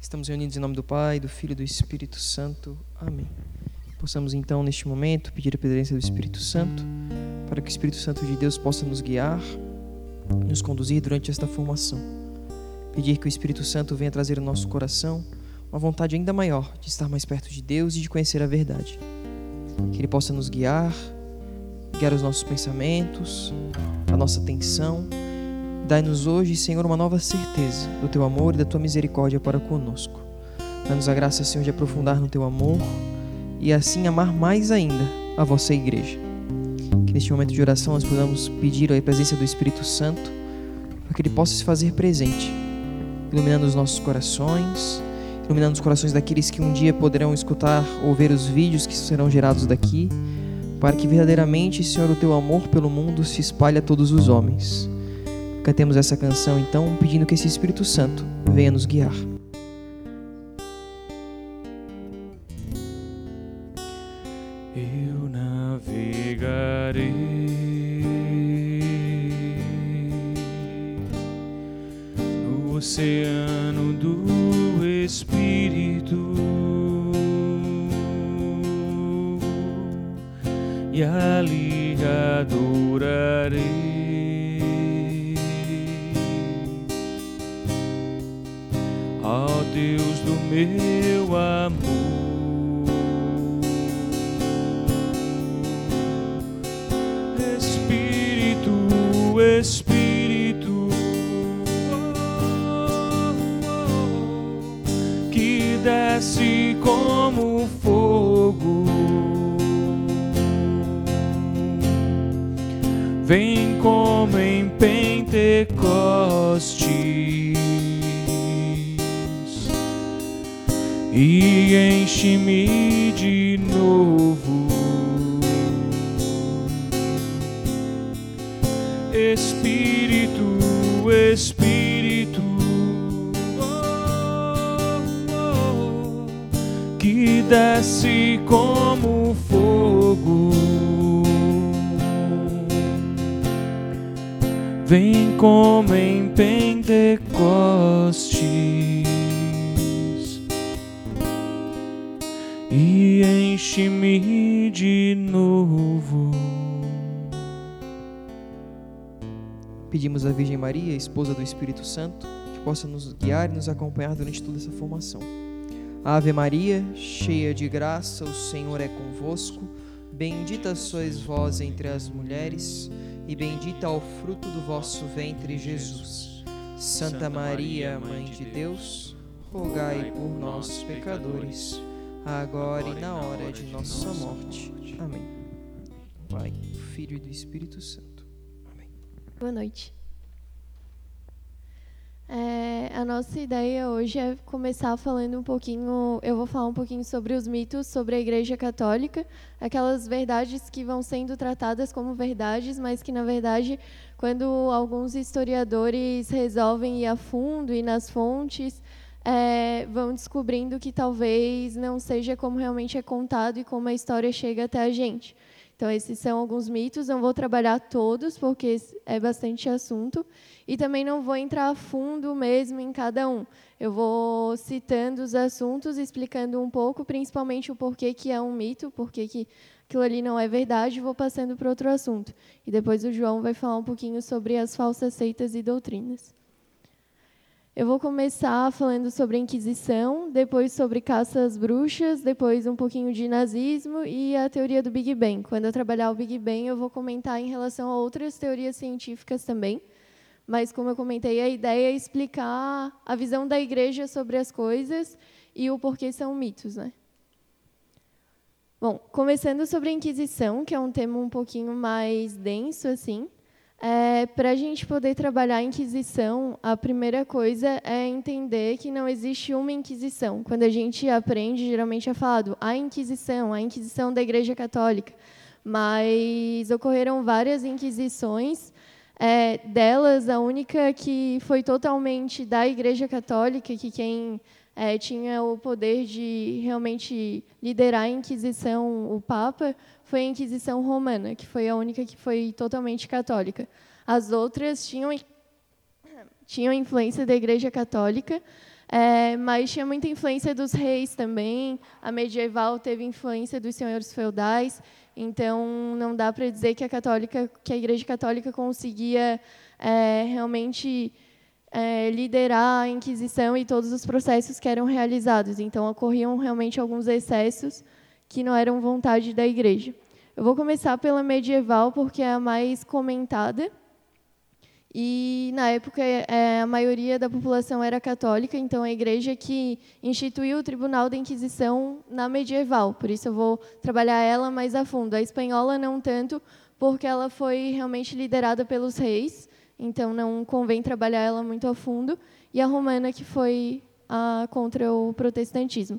Estamos reunidos em nome do Pai, do Filho e do Espírito Santo. Amém. Possamos então, neste momento, pedir a presença do Espírito Santo, para que o Espírito Santo de Deus possa nos guiar, nos conduzir durante esta formação. Pedir que o Espírito Santo venha trazer ao nosso coração uma vontade ainda maior de estar mais perto de Deus e de conhecer a verdade. Que Ele possa nos guiar, guiar os nossos pensamentos, a nossa atenção Dai-nos hoje, Senhor, uma nova certeza do teu amor e da tua misericórdia para conosco. Dá-nos a graça, Senhor, de aprofundar no teu amor e assim amar mais ainda a vossa igreja. Que neste momento de oração nós podamos pedir a presença do Espírito Santo para que ele possa se fazer presente, iluminando os nossos corações, iluminando os corações daqueles que um dia poderão escutar ou ver os vídeos que serão gerados daqui, para que verdadeiramente, Senhor, o teu amor pelo mundo se espalhe a todos os homens. Cantemos essa canção então, pedindo que esse Espírito Santo venha nos guiar. Eu navegarei no oceano do Espírito e ali adorarei. Meu amor. Espírito, Espírito, oh, oh, que desce como fogo. Vem como em Pentecoste. E enche-me de novo. Espírito, Espírito, oh, oh, que desce como fogo. Vem como em Pentecoste. Enche-me de novo. Pedimos à Virgem Maria, esposa do Espírito Santo, que possa nos guiar e nos acompanhar durante toda essa formação. Ave Maria, cheia de graça, o Senhor é convosco. Bendita sois vós entre as mulheres, e bendita é o fruto do vosso ventre, Jesus. Santa Maria, Mãe de Deus, rogai por nós, pecadores agora e na hora de nossa morte. Amém. Pai, Filho e do Espírito Santo. Amém. Boa noite. É, a nossa ideia hoje é começar falando um pouquinho. Eu vou falar um pouquinho sobre os mitos sobre a Igreja Católica, aquelas verdades que vão sendo tratadas como verdades, mas que, na verdade, quando alguns historiadores resolvem ir a fundo e nas fontes, é, vão descobrindo que talvez não seja como realmente é contado e como a história chega até a gente. Então, esses são alguns mitos, não vou trabalhar todos, porque é bastante assunto, e também não vou entrar a fundo mesmo em cada um. Eu vou citando os assuntos, explicando um pouco, principalmente o porquê que é um mito, porquê que aquilo ali não é verdade, e vou passando para outro assunto. E depois o João vai falar um pouquinho sobre as falsas seitas e doutrinas. Eu vou começar falando sobre a Inquisição, depois sobre caça às bruxas, depois um pouquinho de nazismo e a teoria do Big Bang. Quando eu trabalhar o Big Bang, eu vou comentar em relação a outras teorias científicas também. Mas, como eu comentei, a ideia é explicar a visão da igreja sobre as coisas e o porquê são mitos. Né? Bom, começando sobre a Inquisição, que é um tema um pouquinho mais denso, assim. É, Para a gente poder trabalhar a Inquisição, a primeira coisa é entender que não existe uma Inquisição. Quando a gente aprende, geralmente é falado a Inquisição, a Inquisição da Igreja Católica. Mas ocorreram várias Inquisições. É, delas, a única que foi totalmente da Igreja Católica, que quem é, tinha o poder de realmente liderar a Inquisição, o Papa, foi a Inquisição Romana, que foi a única que foi totalmente católica. As outras tinham, tinham influência da Igreja Católica, É, mas tinha muita influência dos reis também. A medieval teve influência dos senhores feudais. Então, não dá para dizer que a católica, que a Igreja Católica conseguia é, realmente é, liderar a Inquisição e todos os processos que eram realizados. Então, ocorriam realmente alguns excessos que não eram vontade da Igreja. Eu vou começar pela medieval, porque é a mais comentada. E, na época, é, a maioria da população era católica, então a igreja que instituiu o Tribunal da Inquisição na medieval, por isso eu vou trabalhar ela mais a fundo. A espanhola, não tanto, porque ela foi realmente liderada pelos reis, então não convém trabalhar ela muito a fundo, e a romana, que foi a, contra o protestantismo.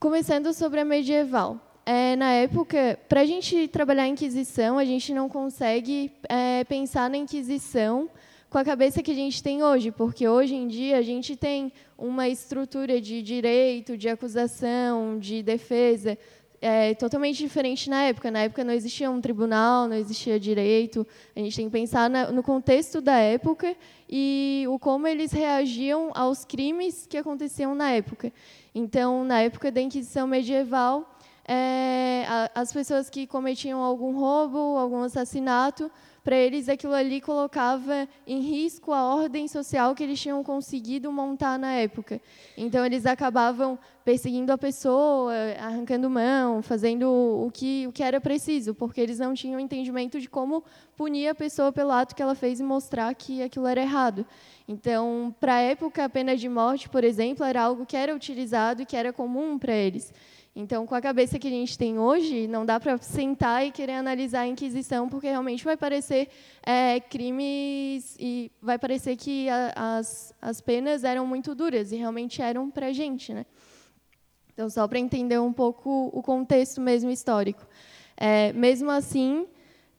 Começando sobre a medieval. É, na época, para a gente trabalhar a Inquisição, a gente não consegue é, pensar na Inquisição com a cabeça que a gente tem hoje, porque hoje em dia a gente tem uma estrutura de direito, de acusação, de defesa é, totalmente diferente na época. Na época não existia um tribunal, não existia direito. A gente tem que pensar na, no contexto da época e o como eles reagiam aos crimes que aconteciam na época. Então, na época da Inquisição medieval, é, as pessoas que cometiam algum roubo, algum assassinato, para eles aquilo ali colocava em risco a ordem social que eles tinham conseguido montar na época. Então eles acabavam perseguindo a pessoa, arrancando mão, fazendo o que o que era preciso, porque eles não tinham entendimento de como punir a pessoa pelo ato que ela fez e mostrar que aquilo era errado. Então, para a época, a pena de morte, por exemplo, era algo que era utilizado e que era comum para eles. Então, com a cabeça que a gente tem hoje, não dá para sentar e querer analisar a Inquisição, porque realmente vai parecer é, crimes e vai parecer que a, as, as penas eram muito duras, e realmente eram para a gente. Né? Então, só para entender um pouco o contexto mesmo histórico. É, mesmo assim,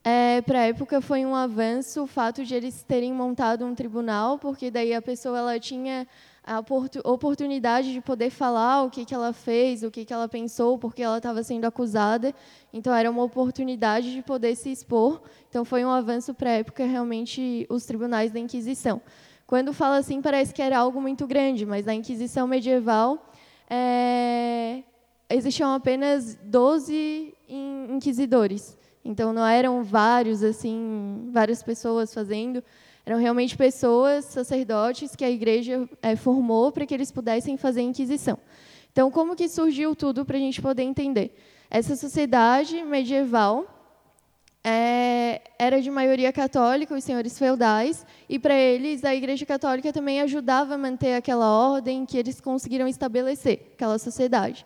é, para a época foi um avanço o fato de eles terem montado um tribunal, porque daí a pessoa ela tinha a oportunidade de poder falar o que, que ela fez, o que, que ela pensou, porque ela estava sendo acusada. Então, era uma oportunidade de poder se expor. Então, foi um avanço para a época, realmente, os tribunais da Inquisição. Quando fala assim, parece que era algo muito grande, mas na Inquisição medieval é, existiam apenas 12 inquisidores. Então, não eram vários, assim, várias pessoas fazendo. Eram realmente pessoas, sacerdotes, que a igreja é, formou para que eles pudessem fazer a Inquisição. Então, como que surgiu tudo para a gente poder entender? Essa sociedade medieval é, era de maioria católica, os senhores feudais, e para eles a Igreja Católica também ajudava a manter aquela ordem que eles conseguiram estabelecer, aquela sociedade.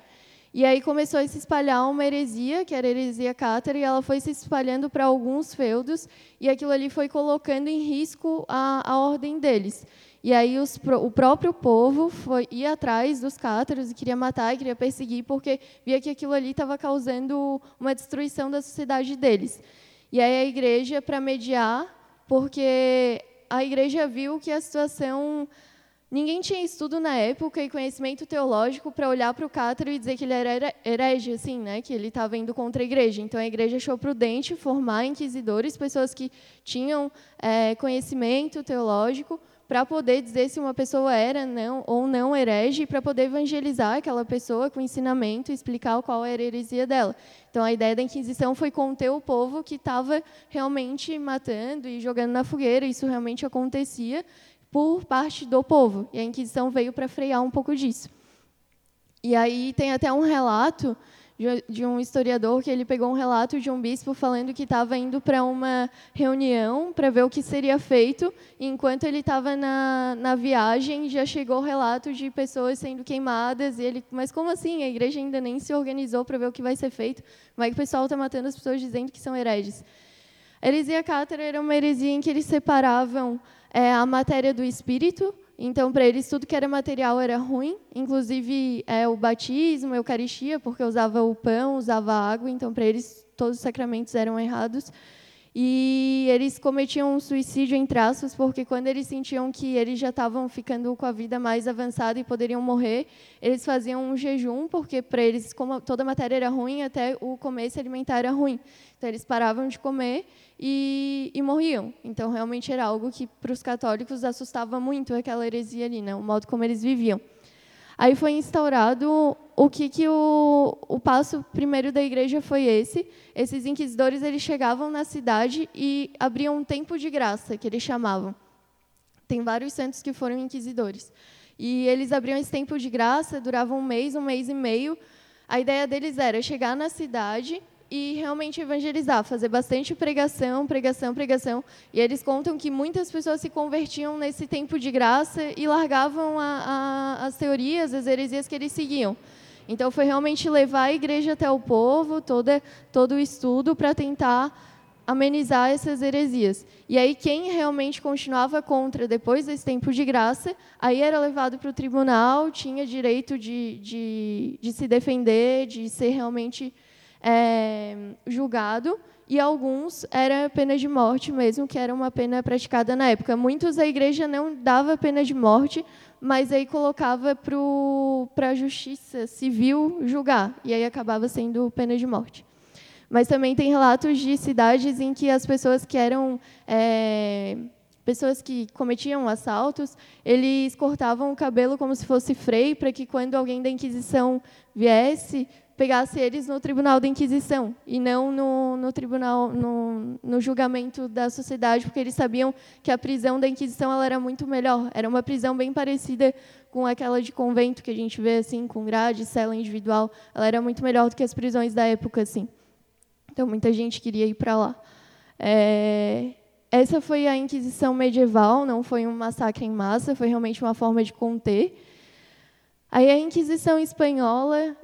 E aí começou a se espalhar uma heresia, que era a heresia cátara, e ela foi se espalhando para alguns feudos, e aquilo ali foi colocando em risco a, a ordem deles. E aí os, o próprio povo foi ia atrás dos cátaros e queria matar, queria perseguir, porque via que aquilo ali estava causando uma destruição da sociedade deles. E aí a igreja, para mediar, porque a igreja viu que a situação Ninguém tinha estudo na época e conhecimento teológico para olhar para o Cátaro e dizer que ele era herege, assim, né? que ele estava indo contra a igreja. Então, a igreja achou prudente formar inquisidores, pessoas que tinham é, conhecimento teológico, para poder dizer se uma pessoa era não, ou não herege, para poder evangelizar aquela pessoa com ensinamento e explicar qual era a heresia dela. Então, a ideia da Inquisição foi conter o povo que estava realmente matando e jogando na fogueira. Isso realmente acontecia por parte do povo. E a Inquisição veio para frear um pouco disso. E aí tem até um relato de um historiador que ele pegou um relato de um bispo falando que estava indo para uma reunião para ver o que seria feito. E enquanto ele estava na, na viagem, já chegou o relato de pessoas sendo queimadas. E ele, mas como assim? A igreja ainda nem se organizou para ver o que vai ser feito. Que o pessoal está matando as pessoas dizendo que são hereges? A heresia cátara era uma heresia em que eles separavam é, a matéria do espírito. Então, para eles, tudo que era material era ruim, inclusive é, o batismo, a Eucaristia, porque usava o pão, usava a água. Então, para eles, todos os sacramentos eram errados. E eles cometiam um suicídio em traços porque quando eles sentiam que eles já estavam ficando com a vida mais avançada e poderiam morrer, eles faziam um jejum, porque para eles, como toda a matéria era ruim, até o comer se alimentar era ruim. Então eles paravam de comer e, e morriam. Então realmente era algo que para os católicos assustava muito aquela heresia ali, né? o modo como eles viviam. Aí foi instaurado o que, que o, o passo primeiro da igreja foi esse. Esses inquisidores eles chegavam na cidade e abriam um tempo de graça, que eles chamavam. Tem vários santos que foram inquisidores. E eles abriam esse tempo de graça, durava um mês, um mês e meio. A ideia deles era chegar na cidade e realmente evangelizar, fazer bastante pregação, pregação, pregação. E eles contam que muitas pessoas se convertiam nesse tempo de graça e largavam a, a, as teorias, as heresias que eles seguiam. Então foi realmente levar a igreja até o povo, toda, todo o estudo para tentar amenizar essas heresias. E aí quem realmente continuava contra depois desse tempo de graça, aí era levado para o tribunal, tinha direito de, de, de se defender, de ser realmente é, julgado, e alguns era pena de morte mesmo, que era uma pena praticada na época. Muitos a igreja não dava pena de morte, mas aí colocava para a justiça civil julgar, e aí acabava sendo pena de morte. Mas também tem relatos de cidades em que as pessoas que eram é, pessoas que cometiam assaltos, eles cortavam o cabelo como se fosse freio, para que quando alguém da Inquisição viesse, pegasse eles no tribunal da Inquisição e não no, no tribunal, no, no, julgamento da sociedade, porque eles sabiam que a prisão da Inquisição ela era muito melhor. Era uma prisão bem parecida com aquela de convento que a gente vê assim, com grade, cela individual. Ela era muito melhor do que as prisões da época, assim. Então muita gente queria ir para lá. É... Essa foi a Inquisição medieval, não foi um massacre em massa, foi realmente uma forma de conter. Aí a Inquisição espanhola,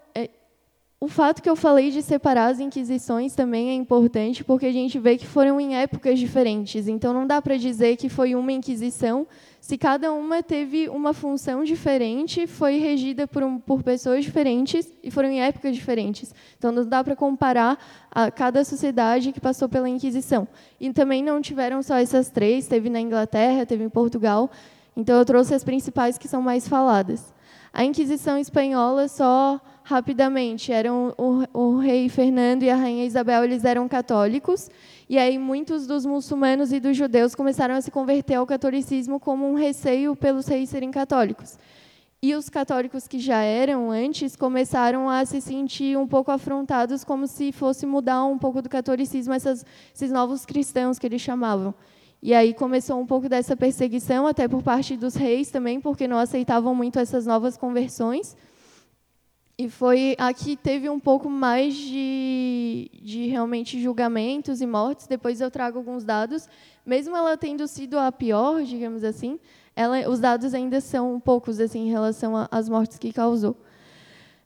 o fato que eu falei de separar as inquisições também é importante, porque a gente vê que foram em épocas diferentes. Então, não dá para dizer que foi uma inquisição, se cada uma teve uma função diferente, foi regida por, um, por pessoas diferentes e foram em épocas diferentes. Então, não dá para comparar a cada sociedade que passou pela Inquisição. E também não tiveram só essas três, teve na Inglaterra, teve em Portugal. Então, eu trouxe as principais que são mais faladas. A Inquisição espanhola só rapidamente. Eram o, o, rei Fernando e a rainha Isabel, eles eram católicos, e aí muitos dos muçulmanos e dos judeus começaram a se converter ao catolicismo como um receio pelos reis serem católicos. E os católicos que já eram antes começaram a se sentir um pouco afrontados, como se fosse mudar um pouco do catolicismo essas, esses novos cristãos que eles chamavam. E aí começou um pouco dessa perseguição, até por parte dos reis também, porque não aceitavam muito essas novas conversões. E foi aqui teve um pouco mais de, de realmente julgamentos e mortes. Depois eu trago alguns dados. Mesmo ela tendo sido a pior, digamos assim, ela, os dados ainda são poucos assim em relação às mortes que causou.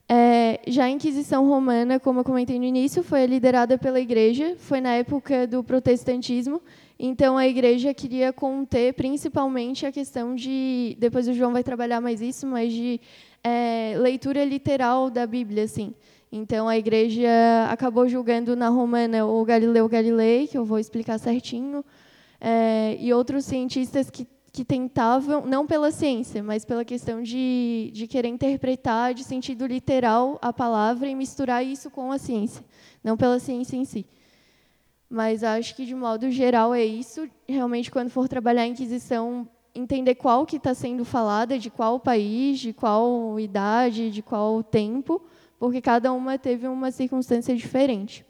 É, já a Inquisição Romana, como eu comentei no início, foi liderada pela Igreja. Foi na época do protestantismo. Então a Igreja queria conter, principalmente, a questão de. Depois o João vai trabalhar mais isso, mas de é, leitura literal da Bíblia, assim. Então a igreja acabou julgando na romana o Galileu Galilei, que eu vou explicar certinho, é, e outros cientistas que, que tentavam, não pela ciência, mas pela questão de, de querer interpretar de sentido literal a palavra e misturar isso com a ciência, não pela ciência em si. Mas acho que, de modo geral, é isso. Realmente, quando for trabalhar a Inquisição, entender qual que está sendo falada, de qual país, de qual idade, de qual tempo, porque cada uma teve uma circunstância diferente.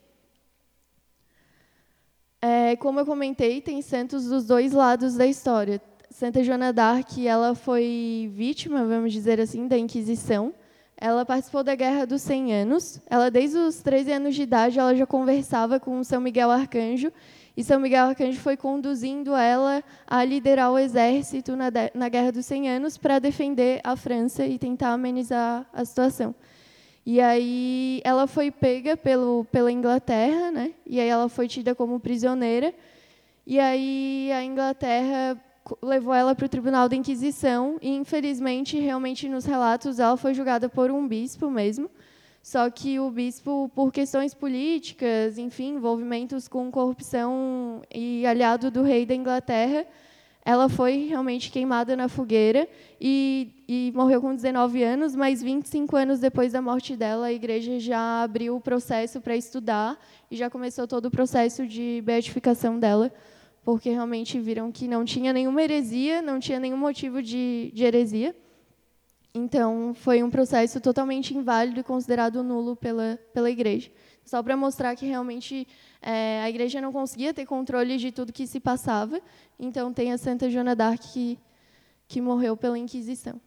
É, como eu comentei, tem santos dos dois lados da história. Santa Joana d'Arc, ela foi vítima, vamos dizer assim, da Inquisição. Ela participou da Guerra dos 100 Anos. Ela, desde os 13 anos de idade, ela já conversava com São Miguel Arcanjo e São Miguel Arcanjo foi conduzindo ela a liderar o exército na, na Guerra dos 100 Anos para defender a França e tentar amenizar a situação. E aí ela foi pega pelo, pela Inglaterra, né? E aí ela foi tida como prisioneira. E aí a Inglaterra levou ela para o Tribunal da Inquisição e infelizmente, realmente nos relatos, ela foi julgada por um bispo mesmo. Só que o bispo, por questões políticas, enfim, envolvimentos com corrupção e aliado do rei da Inglaterra, ela foi realmente queimada na fogueira e, e, morreu com 19 anos, mas 25 anos depois da morte dela, a igreja já abriu o processo para estudar e já começou todo o processo de beatificação dela, porque realmente viram que não tinha nenhuma heresia, não tinha nenhum motivo de, de heresia. Então, foi um processo totalmente inválido e considerado nulo pela, pela igreja. Só para mostrar que realmente é, a igreja não conseguia ter controle de tudo que se passava. Então, tem a Santa Joana d'Arc que, que morreu pela Inquisição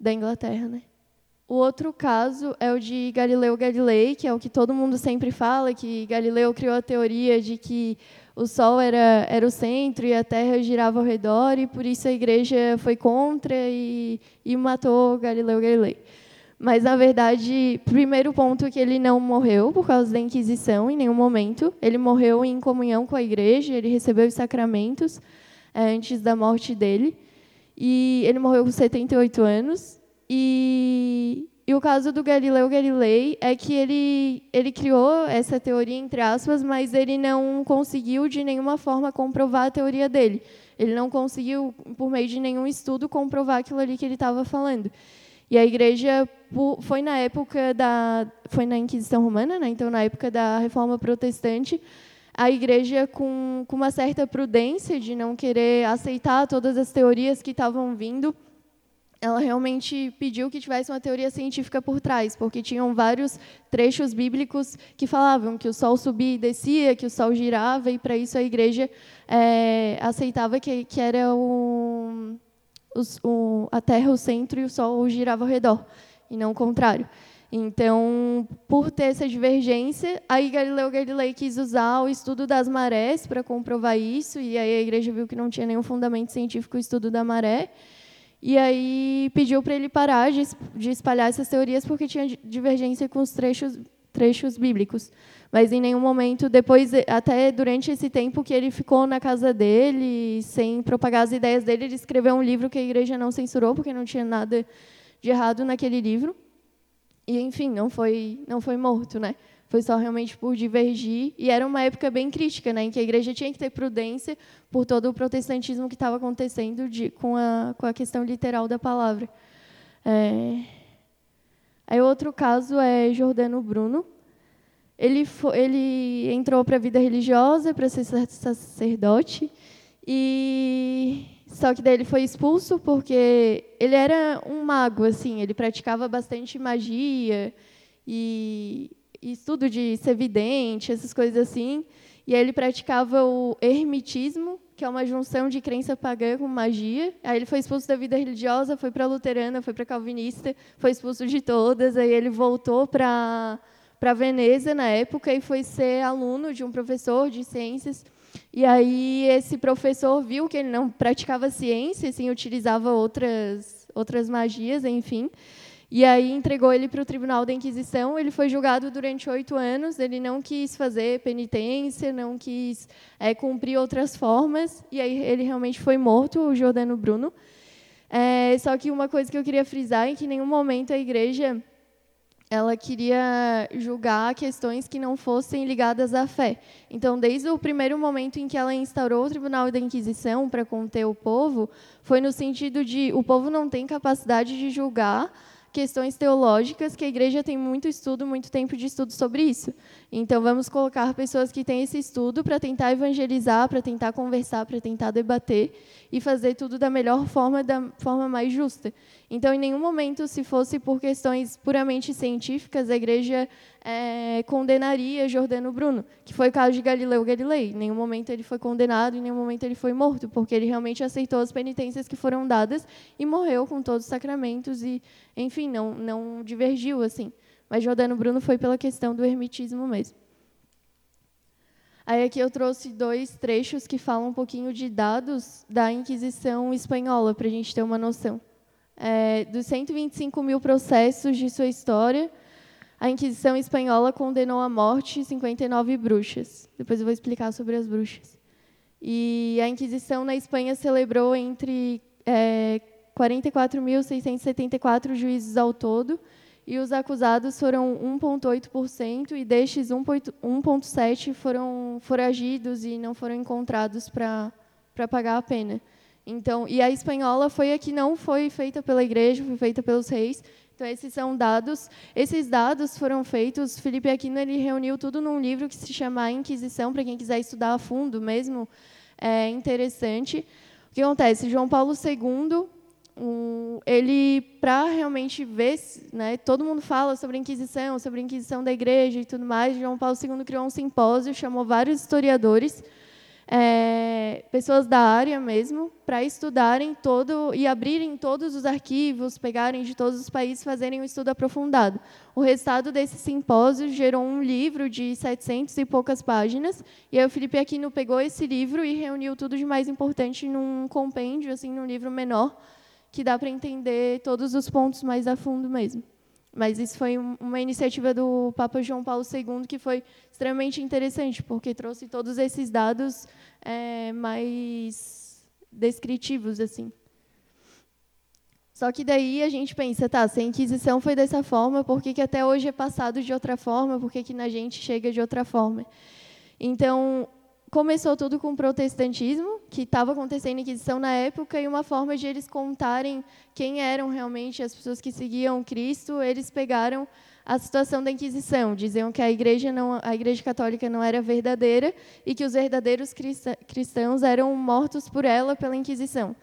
da Inglaterra. Né? O outro caso é o de Galileu Galilei, que é o que todo mundo sempre fala, que Galileu criou a teoria de que o Sol era, era o centro e a Terra girava ao redor, e por isso a igreja foi contra e, e matou Galileu Galilei. Mas, na verdade, primeiro ponto é que ele não morreu por causa da Inquisição em nenhum momento. Ele morreu em comunhão com a igreja, ele recebeu os sacramentos é, antes da morte dele. E ele morreu com 78 anos. E, e o caso do Galileu Galilei é que ele, ele criou essa teoria, entre aspas, mas ele não conseguiu, de nenhuma forma, comprovar a teoria dele. Ele não conseguiu, por meio de nenhum estudo, comprovar aquilo ali que ele estava falando. E a igreja foi na época da foi na Inquisição Romana, né? então na época da Reforma Protestante, a igreja com, com uma certa prudência de não querer aceitar todas as teorias que estavam vindo, ela realmente pediu que tivesse uma teoria científica por trás, porque tinham vários trechos bíblicos que falavam que o sol subia e descia, que o sol girava, e para isso a igreja é, aceitava que, que era o, o, a Terra o centro e o sol girava ao redor, e não o contrário. Então, por ter essa divergência, aí Galileu Galilei quis usar o estudo das marés para comprovar isso, e aí a igreja viu que não tinha nenhum fundamento científico o estudo da maré, e aí pediu para ele parar de, espalhar essas teorias porque tinha divergência com os trechos, trechos bíblicos. Mas em nenhum momento, depois, até durante esse tempo que ele ficou na casa dele, sem propagar as ideias dele, ele escreveu um livro que a igreja não censurou, porque não tinha nada de errado naquele livro. E, enfim, não foi, não foi morto, né? Foi só realmente por divergir. E era uma época bem crítica, né, em que a igreja tinha que ter prudência por todo o protestantismo que estava acontecendo de, com, a, com a questão literal da palavra. É... Aí outro caso é Jordano Bruno. Ele, foi, ele entrou para a vida religiosa, para ser sacerdote, e só que daí ele foi expulso porque ele era um mago, assim, ele praticava bastante magia e estudo de ser vidente, essas coisas assim. E aí ele praticava o ermitismo, que é uma junção de crença pagã com magia. Aí ele foi expulso da vida religiosa, foi para a luterana, foi para a calvinista, foi expulso de todas. Aí ele voltou para para Veneza na época e foi ser aluno de um professor de ciências. E aí esse professor viu que ele não praticava ciência, sim, utilizava outras outras magias, enfim. E aí entregou ele para o Tribunal da Inquisição. Ele foi julgado durante oito anos. Ele não quis fazer penitência, não quis é, cumprir outras formas. E aí ele realmente foi morto, o Jordano Bruno. É, só que uma coisa que eu queria frisar é que em nenhum momento a igreja ela queria julgar questões que não fossem ligadas à fé. Então, desde o primeiro momento em que ela instaurou o Tribunal da Inquisição para conter o povo, foi no sentido de o povo não tem capacidade de julgar questões teológicas que a igreja tem muito estudo, muito tempo de estudo sobre isso. Então, vamos colocar pessoas que têm esse estudo para tentar evangelizar, para tentar conversar, para tentar debater e fazer tudo da melhor forma, da forma mais justa. Então, em nenhum momento, se fosse por questões puramente científicas, a igreja é, condenaria Jordano Bruno, que foi o caso de Galileu Galilei. Em nenhum momento ele foi condenado, em nenhum momento ele foi morto, porque ele realmente aceitou as penitências que foram dadas e morreu com todos os sacramentos e, enfim, não, não divergiu assim. Mas Jordano Bruno foi pela questão do ermitismo mesmo. Aí aqui eu trouxe dois trechos que falam um pouquinho de dados da Inquisição espanhola, para a gente ter uma noção. É, dos 125 mil processos de sua história, a Inquisição espanhola condenou à morte 59 bruxas. Depois eu vou explicar sobre as bruxas. E a Inquisição na Espanha celebrou entre é, 44.674 juízes ao todo e os acusados foram 1,8%, e destes 1,7% foram foragidos e não foram encontrados para pagar a pena. Então, e a espanhola foi a que não foi feita pela igreja, foi feita pelos reis. Então, esses são dados. Esses dados foram feitos. Felipe Aquino ele reuniu tudo num livro que se chama a Inquisição, para quem quiser estudar a fundo mesmo. É interessante. O que acontece? João Paulo II um, ele, para realmente ver, né, todo mundo fala sobre a Inquisição, sobre a Inquisição da Igreja e tudo mais, João Paulo II criou um simpósio, chamou vários historiadores, é, pessoas da área mesmo, para estudarem todo e abrirem todos os arquivos, pegarem de todos os países, fazerem um estudo aprofundado. O resultado desse simpósio gerou um livro de 700 e poucas páginas, e aí o Felipe Aquino pegou esse livro e reuniu tudo de mais importante num compêndio, assim, num livro menor, que dá para entender todos os pontos mais a fundo mesmo. Mas isso foi uma iniciativa do Papa João Paulo II que foi extremamente interessante, porque trouxe todos esses dados é, mais descritivos, assim. Só que daí a gente pensa, tá, se a Inquisição foi dessa forma, por que, que até hoje é passado de outra forma? Por que, que na gente chega de outra forma? Então, começou tudo com o protestantismo, que estava acontecendo em Inquisição na época, e uma forma de eles contarem quem eram realmente as pessoas que seguiam Cristo, eles pegaram a situação da Inquisição, diziam que a igreja não, a igreja católica não era verdadeira e que os verdadeiros cristãos eram mortos por ela pela Inquisição.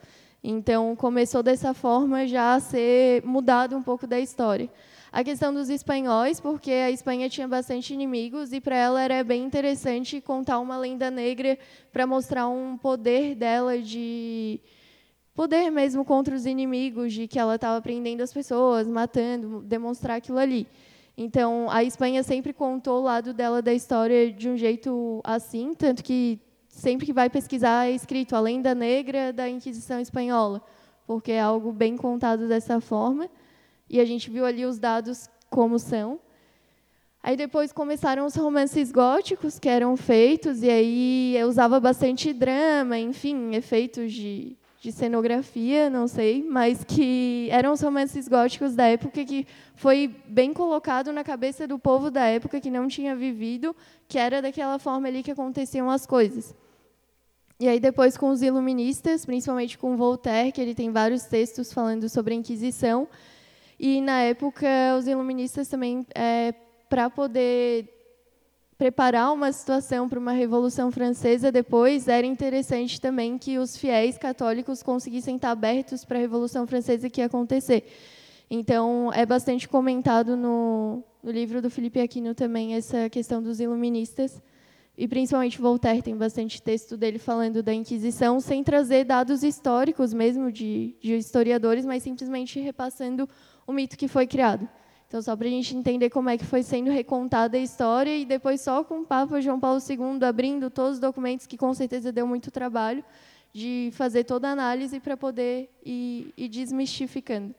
Então começou dessa forma já a ser mudado um pouco da história a questão dos espanhóis, porque a Espanha tinha bastante inimigos e para ela era bem interessante contar uma lenda negra para mostrar um poder dela de poder mesmo contra os inimigos, de que ela estava prendendo as pessoas, matando, demonstrar aquilo ali. Então, a Espanha sempre contou o lado dela da história de um jeito assim, tanto que sempre que vai pesquisar é escrito a lenda negra da Inquisição espanhola, porque é algo bem contado dessa forma e a gente viu ali os dados como são. Aí depois começaram os romances góticos que eram feitos, e aí eu usava bastante drama, enfim, efeitos de, de cenografia, não sei, mas que eram os romances góticos da época que foi bem colocado na cabeça do povo da época que não tinha vivido, que era daquela forma ali que aconteciam as coisas. E aí depois com os iluministas, principalmente com Voltaire, que ele tem vários textos falando sobre a Inquisição, e, na época, os iluministas também, é, para poder preparar uma situação para uma Revolução Francesa depois, era interessante também que os fiéis católicos conseguissem estar abertos para a Revolução Francesa que ia acontecer. Então, é bastante comentado no, no livro do Felipe Aquino também essa questão dos iluministas. E principalmente Voltaire tem bastante texto dele falando da Inquisição, sem trazer dados históricos mesmo de, de historiadores, mas simplesmente repassando o mito que foi criado. Então, só para a gente entender como é que foi sendo recontada a história, e depois só com o Papa João Paulo II abrindo todos os documentos, que com certeza deu muito trabalho, de fazer toda a análise para poder ir, ir desmistificando.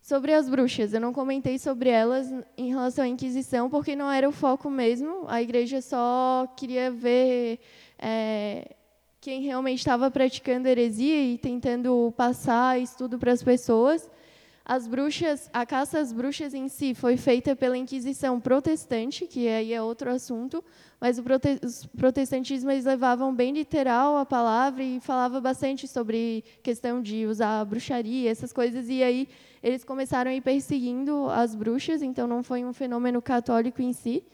Sobre as bruxas, eu não comentei sobre elas em relação à Inquisição, porque não era o foco mesmo. A igreja só queria ver é, quem realmente estava praticando heresia e tentando passar estudo para as pessoas. As bruxas, a caça às bruxas em si foi feita pela Inquisição protestante, que aí é outro assunto, mas prote protestantismo eles levavam bem literal a palavra e falava bastante sobre questão de usar bruxaria, essas coisas, e aí eles começaram a ir perseguindo as bruxas, então não foi um fenômeno católico em si.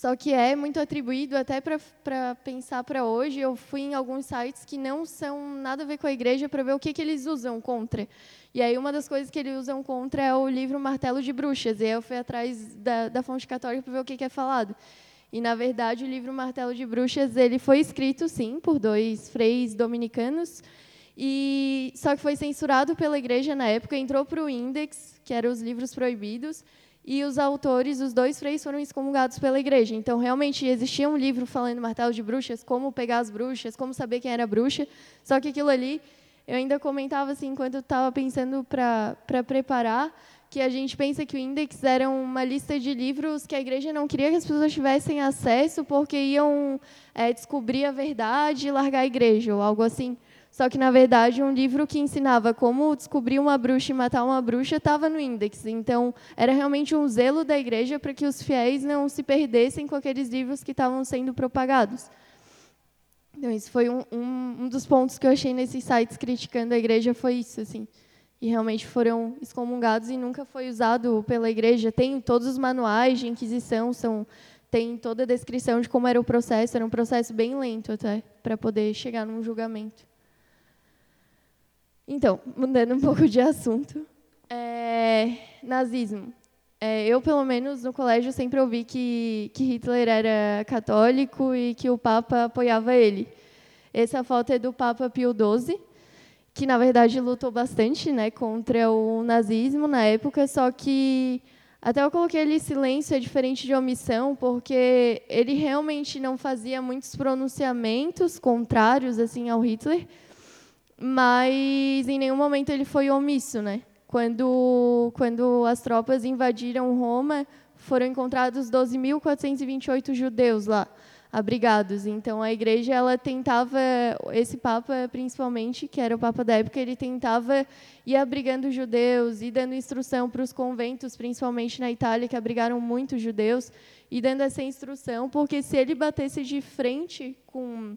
Só que é muito atribuído até para pensar para hoje. Eu fui em alguns sites que não são nada a ver com a igreja para ver o que, que eles usam contra. E aí uma das coisas que eles usam contra é o livro Martelo de Bruxas. E aí eu fui atrás da, da fonte católica para ver o que, que é falado. E, na verdade, o livro Martelo de Bruxas ele foi escrito, sim, por dois freis dominicanos, e só que foi censurado pela igreja na época, entrou para o Index, que eram os livros proibidos, e os autores, os dois freis, foram excomungados pela igreja. Então, realmente, existia um livro falando martelo de bruxas, como pegar as bruxas, como saber quem era bruxa, só que aquilo ali, eu ainda comentava assim, enquanto estava pensando para preparar, que a gente pensa que o Index era uma lista de livros que a igreja não queria que as pessoas tivessem acesso porque iam é, descobrir a verdade e largar a igreja, ou algo assim. Só que, na verdade, um livro que ensinava como descobrir uma bruxa e matar uma bruxa estava no índex. Então, era realmente um zelo da igreja para que os fiéis não se perdessem com aqueles livros que estavam sendo propagados. Então, isso foi um, um, um dos pontos que eu achei nesses sites criticando a igreja, foi isso, assim. E realmente foram excomungados e nunca foi usado pela igreja. Tem todos os manuais de inquisição, são tem toda a descrição de como era o processo, era um processo bem lento até, para poder chegar num julgamento. Então, mudando um pouco de assunto, é, nazismo. É, eu, pelo menos, no colégio, sempre ouvi que, que Hitler era católico e que o Papa apoiava ele. Essa foto é do Papa Pio XII, que, na verdade, lutou bastante né, contra o nazismo na época, só que até eu coloquei ali silêncio é diferente de omissão, porque ele realmente não fazia muitos pronunciamentos contrários assim ao Hitler, mas em nenhum momento ele foi omisso, né? Quando quando as tropas invadiram Roma, foram encontrados 12.428 judeus lá abrigados. Então a igreja ela tentava esse papa principalmente, que era o papa da época, ele tentava ir abrigando judeus e dando instrução para os conventos, principalmente na Itália, que abrigaram muitos judeus, e dando essa instrução, porque se ele batesse de frente com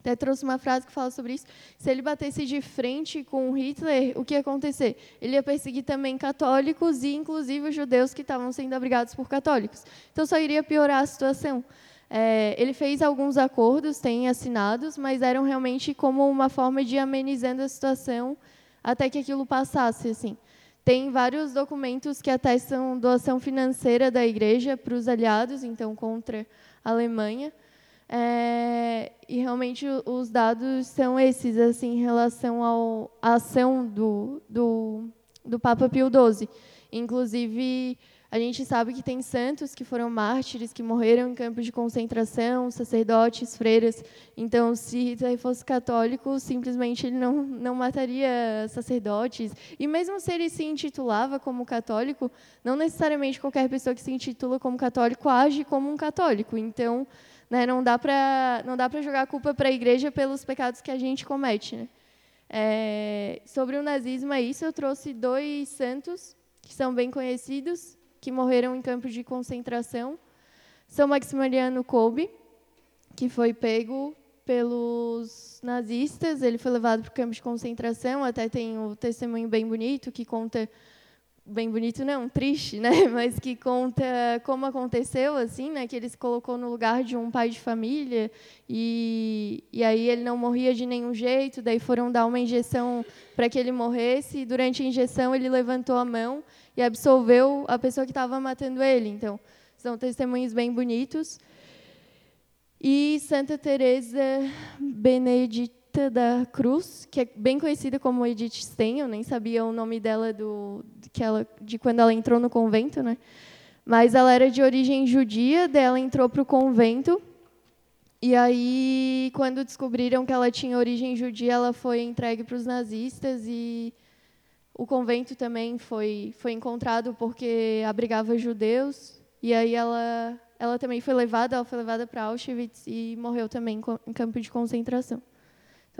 até trouxe uma frase que fala sobre isso. Se ele batesse de frente com Hitler, o que ia acontecer? Ele ia perseguir também católicos e, inclusive, os judeus que estavam sendo abrigados por católicos. Então, só iria piorar a situação. É, ele fez alguns acordos, tem assinados, mas eram realmente como uma forma de amenizando a situação até que aquilo passasse. Assim. Tem vários documentos que atestam doação financeira da igreja para os aliados, então contra a Alemanha. É, e realmente os dados são esses, assim, em relação ao, à ação do, do, do Papa Pio XII. Inclusive, a gente sabe que tem santos que foram mártires, que morreram em campos de concentração, sacerdotes, freiras. Então, se Hitler fosse católico, simplesmente ele não, não mataria sacerdotes. E mesmo se ele se intitulava como católico, não necessariamente qualquer pessoa que se intitula como católico age como um católico. Então, né? Não dá para não dá para jogar a culpa para a igreja pelos pecados que a gente comete. Né? É, sobre o nazismo é isso. Eu trouxe dois santos que são bem conhecidos, que morreram em campos de concentração. São Maximiliano Kolbe, que foi pego pelos nazistas. Ele foi levado para o campo de concentração. Até tem o testemunho bem bonito que conta bem bonito não, triste, né? Mas que conta como aconteceu, assim, né? Que ele se colocou no lugar de um pai de família e, e aí ele não morria de nenhum jeito. Daí foram dar uma injeção para que ele morresse. E durante a injeção ele levantou a mão e absolveu a pessoa que estava matando ele. Então são testemunhos bem bonitos. E Santa Teresa Benedita da Cruz, que é bem conhecida como Edith Stein, eu nem sabia o nome dela do que ela de quando ela entrou no convento, né? Mas ela era de origem judia, dela entrou para o convento. E aí, quando descobriram que ela tinha origem judia, ela foi entregue para os nazistas e o convento também foi foi encontrado porque abrigava judeus. E aí ela ela também foi levada, ela foi levada para Auschwitz e morreu também em campo de concentração.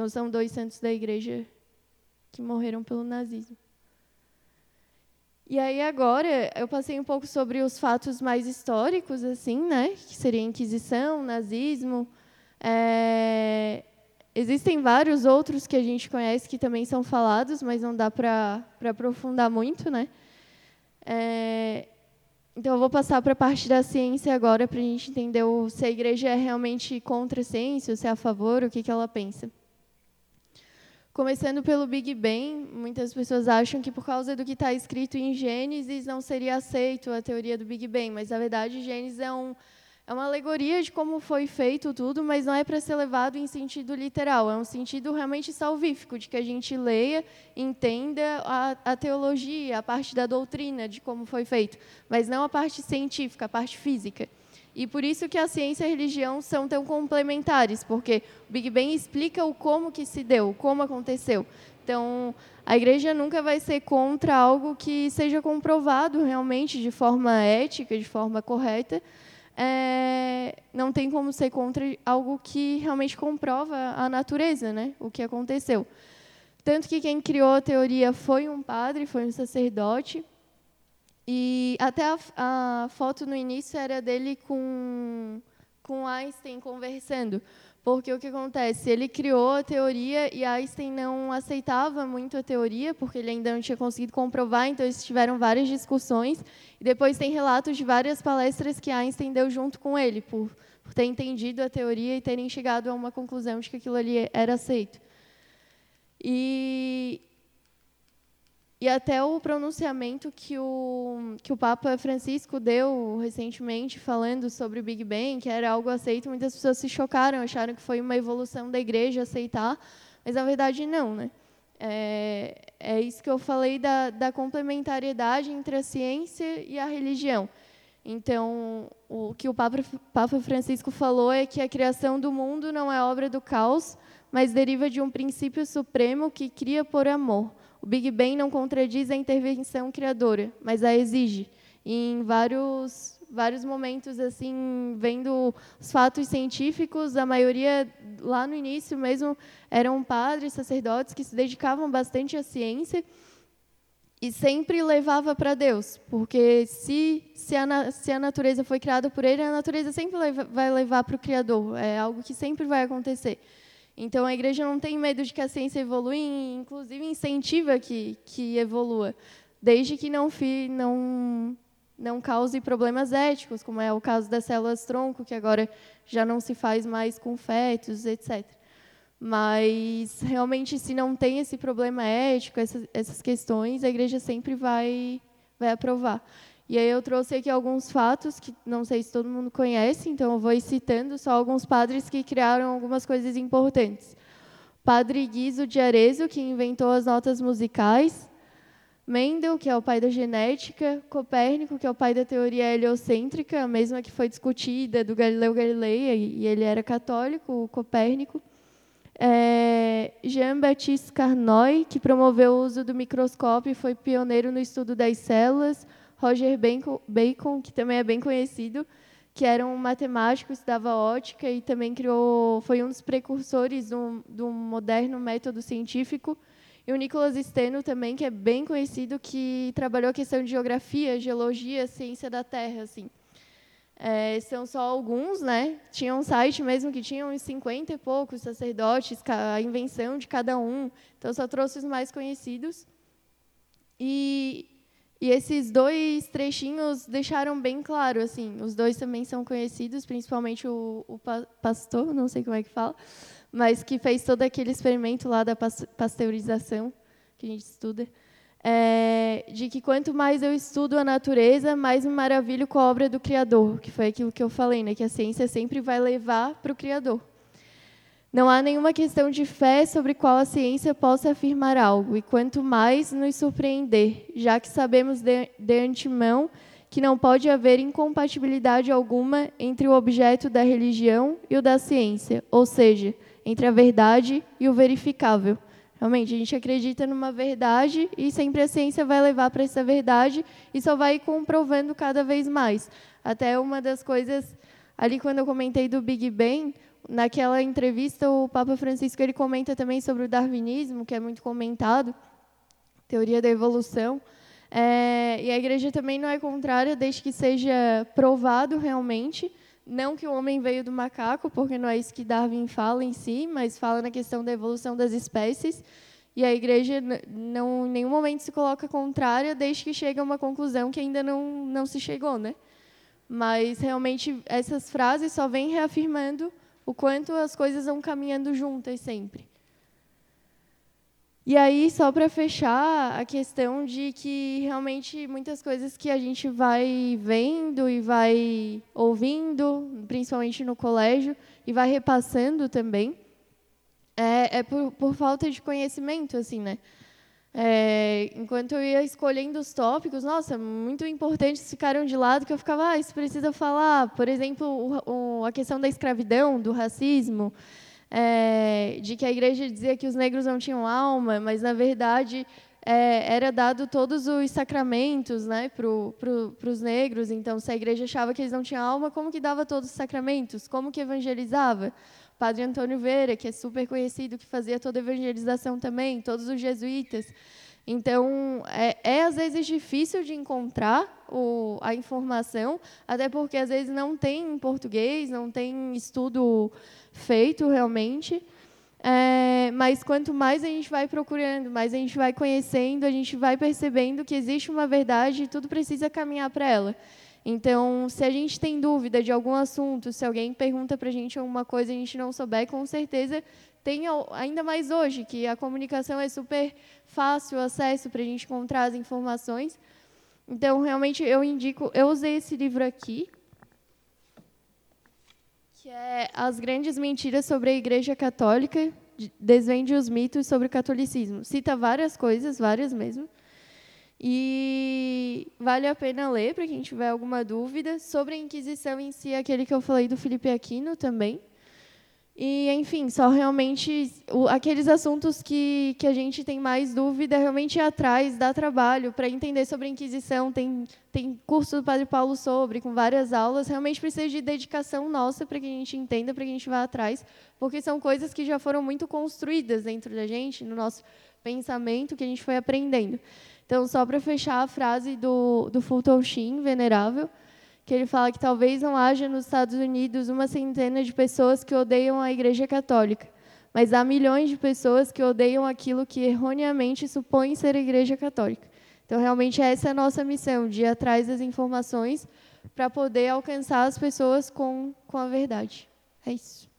Então, são dois santos da igreja que morreram pelo nazismo. E aí agora eu passei um pouco sobre os fatos mais históricos, assim, né? Que seria a Inquisição, nazismo. É... Existem vários outros que a gente conhece que também são falados, mas não dá para aprofundar muito, né? É... Então eu vou passar para a parte da ciência agora para a gente entender se a igreja é realmente contra a ciência, ou se é a favor, o que, que ela pensa. Começando pelo Big Bang, muitas pessoas acham que por causa do que está escrito em Gênesis não seria aceito a teoria do Big Bang, mas na verdade Gênesis é, um, é uma alegoria de como foi feito tudo, mas não é para ser levado em sentido literal, é um sentido realmente salvífico, de que a gente leia, entenda a, a teologia, a parte da doutrina de como foi feito, mas não a parte científica, a parte física. E por isso que a ciência e a religião são tão complementares, porque o Big Bang explica o como que se deu, como aconteceu. Então, a igreja nunca vai ser contra algo que seja comprovado realmente de forma ética, de forma correta. é, não tem como ser contra algo que realmente comprova a natureza, né? O que aconteceu. Tanto que quem criou a teoria foi um padre, foi um sacerdote. E até a, a foto no início era dele com, com Einstein conversando. Porque o que acontece? Ele criou a teoria e Einstein não aceitava muito a teoria, porque ele ainda não tinha conseguido comprovar, então eles tiveram várias discussões. E depois tem relatos de várias palestras que Einstein deu junto com ele, por, por ter entendido a teoria e terem chegado a uma conclusão de que aquilo ali era aceito. E, e até o pronunciamento que o, que o Papa Francisco deu recentemente, falando sobre o Big Bang, que era algo aceito, muitas pessoas se chocaram, acharam que foi uma evolução da igreja aceitar, mas na verdade não. Né? É, é isso que eu falei da, da complementariedade entre a ciência e a religião. Então, o que o Papa, Papa Francisco falou é que a criação do mundo não é obra do caos, mas deriva de um princípio supremo que cria por amor. O Big Bang não contradiz a intervenção criadora, mas a exige. Em vários vários momentos assim, vendo os fatos científicos, a maioria lá no início mesmo eram padres, sacerdotes que se dedicavam bastante à ciência e sempre levava para Deus, porque se se a, se a natureza foi criada por Ele, a natureza sempre vai levar para o Criador. É algo que sempre vai acontecer. Então, a igreja não tem medo de que a ciência evolua, e, inclusive incentiva que, que evolua, desde que não, fi, não, não cause problemas éticos, como é o caso das células-tronco, que agora já não se faz mais com fetos, etc. Mas, realmente, se não tem esse problema ético, essas, essas questões, a igreja sempre vai, vai aprovar. E aí eu trouxe aqui alguns fatos que não sei se todo mundo conhece, então eu vou citando só alguns padres que criaram algumas coisas importantes. Padre Guizo de Arezzo, que inventou as notas musicais. Mendel, que é o pai da genética. Copérnico, que é o pai da teoria heliocêntrica, a mesma que foi discutida do Galileu Galilei, e ele era católico, o Copérnico. É, Jean-Baptiste Carnoy, que promoveu o uso do microscópio e foi pioneiro no estudo das células. Roger Bacon, que também é bem conhecido, que era um matemático, estudava ótica e também criou, foi um dos precursores do, do moderno método científico. E o Nicholas Steno também, que é bem conhecido, que trabalhou a questão de geografia, geologia, ciência da Terra, assim. É, são só alguns, né? Tinha um site mesmo que tinha uns 50 e poucos sacerdotes, a invenção de cada um. Então, só trouxe os mais conhecidos. E e esses dois trechinhos deixaram bem claro, assim, os dois também são conhecidos, principalmente o, o pastor, não sei como é que fala, mas que fez todo aquele experimento lá da pasteurização, que a gente estuda, é, de que quanto mais eu estudo a natureza, mais me maravilho com a obra do Criador, que foi aquilo que eu falei, né, que a ciência sempre vai levar para o Criador. Não há nenhuma questão de fé sobre qual a ciência possa afirmar algo, e quanto mais nos surpreender, já que sabemos de, de antemão que não pode haver incompatibilidade alguma entre o objeto da religião e o da ciência, ou seja, entre a verdade e o verificável. Realmente, a gente acredita numa verdade e sempre a ciência vai levar para essa verdade e só vai comprovando cada vez mais. Até uma das coisas, ali quando eu comentei do Big Bang, naquela entrevista, o Papa Francisco ele comenta também sobre o darwinismo, que é muito comentado, teoria da evolução. É, e a igreja também não é contrária, desde que seja provado realmente, não que o homem veio do macaco, porque não é isso que Darwin fala em si, mas fala na questão da evolução das espécies. E a igreja não, em nenhum momento se coloca contrária, desde que chega a uma conclusão que ainda não, não se chegou, né? Mas realmente essas frases só vêm reafirmando o quanto as coisas vão caminhando juntas sempre. E aí, só para fechar, a questão de que realmente muitas coisas que a gente vai vendo e vai ouvindo, principalmente no colégio, e vai repassando também, é, é por, por falta de conhecimento, assim, né? É, enquanto eu ia escolhendo os tópicos, nossa, muito importantes ficaram de lado, que eu ficava, ah, isso precisa falar. Por exemplo, o, o, a questão da escravidão, do racismo, é, de que a igreja dizia que os negros não tinham alma, mas, na verdade, é, era dado todos os sacramentos né, para pro, os negros. Então, se a igreja achava que eles não tinham alma, como que dava todos os sacramentos? Como que evangelizava? Padre Antônio Veira, que é super conhecido, que fazia toda a evangelização também, todos os jesuítas. Então, é, é, às vezes difícil de encontrar o, a informação, até porque às vezes não tem em português, não tem estudo feito realmente. É, mas quanto mais a gente vai procurando, mais a gente vai conhecendo, a gente vai percebendo que existe uma verdade e tudo precisa caminhar para ela. Então, se a gente tem dúvida de algum assunto, se alguém pergunta para a gente alguma coisa e a gente não souber, com certeza tem ainda mais hoje, que a comunicação é super fácil o acesso para a gente encontrar as informações. Então, realmente, eu indico, eu usei esse livro aqui, que é As Grandes Mentiras sobre a Igreja Católica, desvende os mitos sobre o catolicismo. Cita várias coisas, várias mesmo. E vale a pena ler para quem tiver alguma dúvida sobre a Inquisição em si, aquele que eu falei do Felipe Aquino também. E, enfim, só realmente o, aqueles assuntos que, que a gente tem mais dúvida, realmente ir atrás, dá trabalho para entender sobre a Inquisição. Tem, tem curso do Padre Paulo sobre, com várias aulas. Realmente precisa de dedicação nossa para que a gente entenda, para que a gente vá atrás, porque são coisas que já foram muito construídas dentro da gente, no nosso pensamento, que a gente foi aprendendo. Então, só para fechar a frase do, do Fulton Sheen, venerável, que ele fala que talvez não haja nos Estados Unidos uma centena de pessoas que odeiam a Igreja Católica, mas há milhões de pessoas que odeiam aquilo que erroneamente supõe ser a Igreja Católica. Então, realmente, essa é a nossa missão, de ir atrás das informações para poder alcançar as pessoas com, com a verdade. É isso.